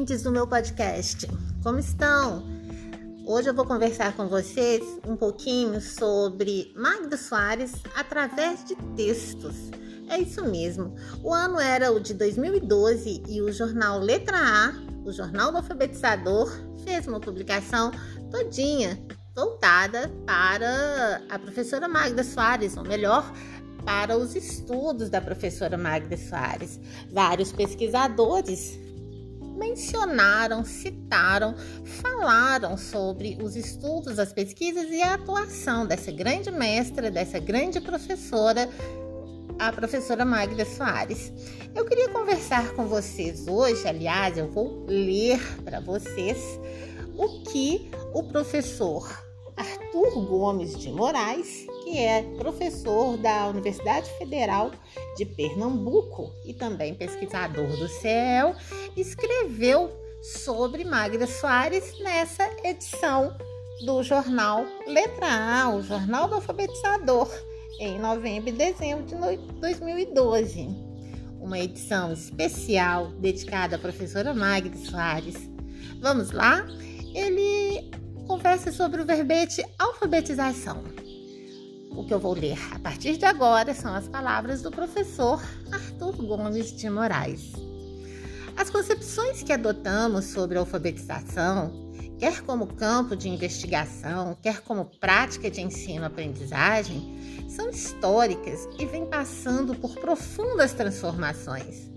ouvintes do meu podcast. Como estão? Hoje eu vou conversar com vocês um pouquinho sobre Magda Soares através de textos. É isso mesmo. O ano era o de 2012 e o jornal Letra A, o jornal do alfabetizador, fez uma publicação todinha voltada para a professora Magda Soares, ou melhor, para os estudos da professora Magda Soares. Vários pesquisadores mencionaram, citaram, falaram sobre os estudos, as pesquisas e a atuação dessa grande mestra, dessa grande professora, a professora Magda Soares. Eu queria conversar com vocês hoje, aliás, eu vou ler para vocês o que o professor Arthur Gomes de Moraes, que é professor da Universidade Federal de Pernambuco e também pesquisador do CEL, escreveu sobre Magda Soares nessa edição do jornal Letra A, o Jornal do Alfabetizador, em novembro e dezembro de 2012. Uma edição especial dedicada à professora Magda Soares. Vamos lá? Ele conversa sobre o verbete alfabetização. O que eu vou ler a partir de agora são as palavras do professor Arthur Gomes de Moraes. As concepções que adotamos sobre a alfabetização, quer como campo de investigação, quer como prática de ensino-aprendizagem, são históricas e vêm passando por profundas transformações.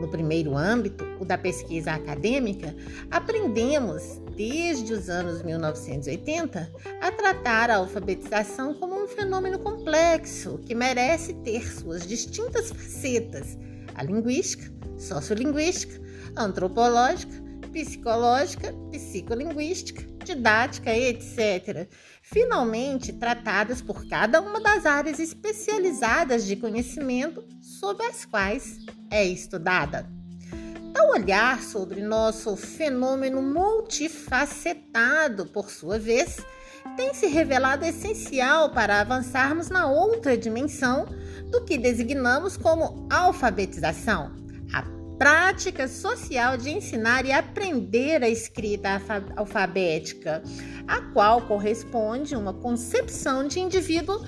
No primeiro âmbito, o da pesquisa acadêmica, aprendemos, desde os anos 1980, a tratar a alfabetização como um fenômeno complexo que merece ter suas distintas facetas: a linguística, sociolinguística, antropológica, psicológica, psicolinguística, didática, etc. Finalmente, tratadas por cada uma das áreas especializadas de conhecimento sob as quais é estudada. Tal olhar sobre nosso fenômeno multifacetado, por sua vez, tem se revelado essencial para avançarmos na outra dimensão do que designamos como alfabetização, a prática social de ensinar e aprender a escrita alfabética, a qual corresponde uma concepção de indivíduo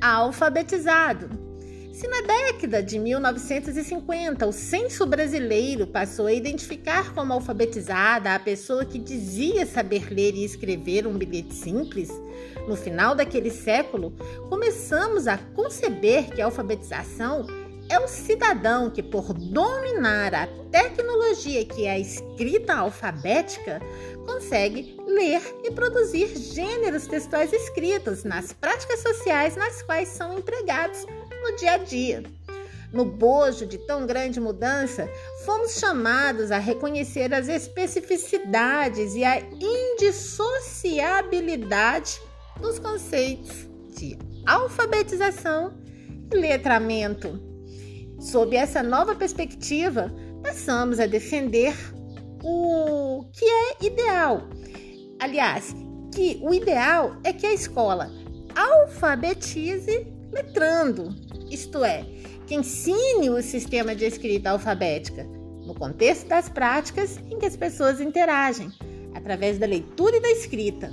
alfabetizado. Se na década de 1950 o censo brasileiro passou a identificar como alfabetizada a pessoa que dizia saber ler e escrever um bilhete simples, no final daquele século começamos a conceber que a alfabetização é o cidadão que, por dominar a tecnologia que é a escrita alfabética, consegue ler e produzir gêneros textuais escritos nas práticas sociais nas quais são empregados no dia a dia. No bojo de tão grande mudança, fomos chamados a reconhecer as especificidades e a indissociabilidade dos conceitos de alfabetização e letramento. Sob essa nova perspectiva, passamos a defender o que é ideal. Aliás, que o ideal é que a escola alfabetize letrando, isto é, que ensine o sistema de escrita alfabética, no contexto das práticas em que as pessoas interagem, através da leitura e da escrita.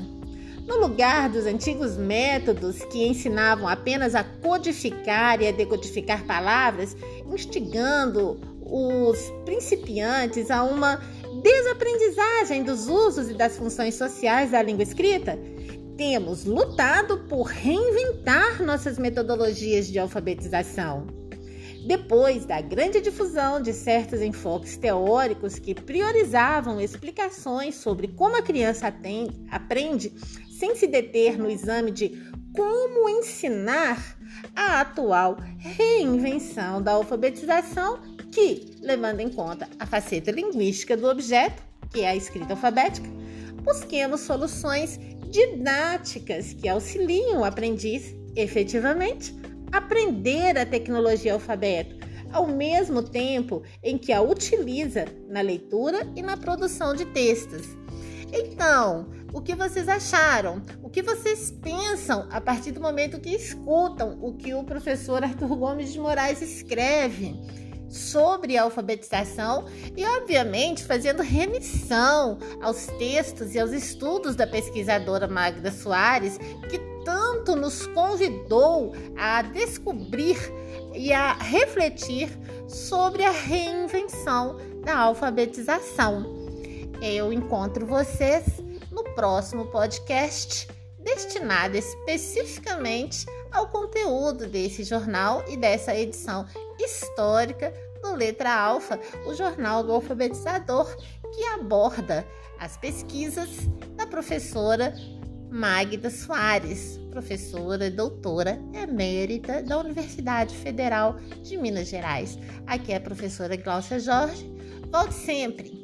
No lugar dos antigos métodos que ensinavam apenas a codificar e a decodificar palavras, instigando os principiantes a uma desaprendizagem dos usos e das funções sociais da língua escrita, temos lutado por reinventar nossas metodologias de alfabetização. Depois da grande difusão de certos enfoques teóricos que priorizavam explicações sobre como a criança aprende sem se deter no exame de como ensinar, a atual reinvenção da alfabetização, que, levando em conta a faceta linguística do objeto, que é a escrita alfabética, busquemos soluções didáticas que auxiliam o aprendiz efetivamente aprender a tecnologia alfabeto, ao mesmo tempo em que a utiliza na leitura e na produção de textos. Então, o que vocês acharam? O que vocês pensam a partir do momento que escutam o que o professor Arthur Gomes de Moraes escreve? Sobre a alfabetização e, obviamente, fazendo remissão aos textos e aos estudos da pesquisadora Magda Soares, que tanto nos convidou a descobrir e a refletir sobre a reinvenção da alfabetização. Eu encontro vocês no próximo podcast destinado especificamente ao conteúdo desse jornal e dessa edição histórica do Letra Alfa, o jornal do alfabetizador, que aborda as pesquisas da professora Magda Soares, professora e doutora emérita da Universidade Federal de Minas Gerais. Aqui é a professora Glaucia Jorge. Volte sempre!